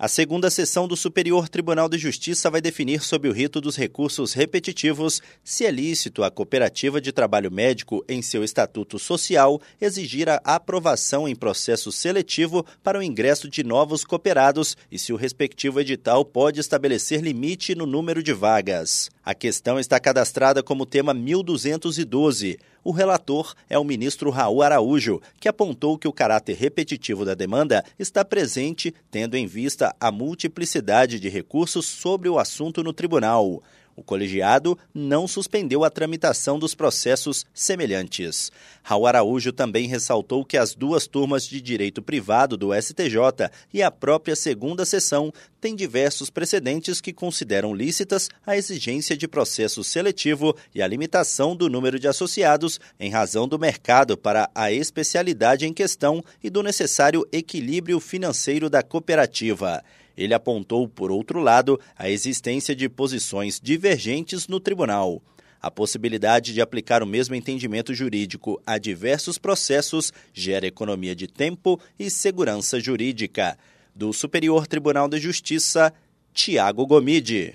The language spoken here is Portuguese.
A segunda sessão do Superior Tribunal de Justiça vai definir sob o rito dos recursos repetitivos se é lícito a cooperativa de trabalho médico, em seu estatuto social, exigir a aprovação em processo seletivo para o ingresso de novos cooperados e se o respectivo edital pode estabelecer limite no número de vagas. A questão está cadastrada como tema 1212. O relator é o ministro Raul Araújo, que apontou que o caráter repetitivo da demanda está presente, tendo em vista a multiplicidade de recursos sobre o assunto no tribunal. O colegiado não suspendeu a tramitação dos processos semelhantes. Raul Araújo também ressaltou que as duas turmas de direito privado do STJ e a própria segunda sessão têm diversos precedentes que consideram lícitas a exigência de processo seletivo e a limitação do número de associados em razão do mercado para a especialidade em questão e do necessário equilíbrio financeiro da cooperativa. Ele apontou, por outro lado, a existência de posições divergentes no tribunal. A possibilidade de aplicar o mesmo entendimento jurídico a diversos processos gera economia de tempo e segurança jurídica. Do Superior Tribunal de Justiça, Tiago Gomide.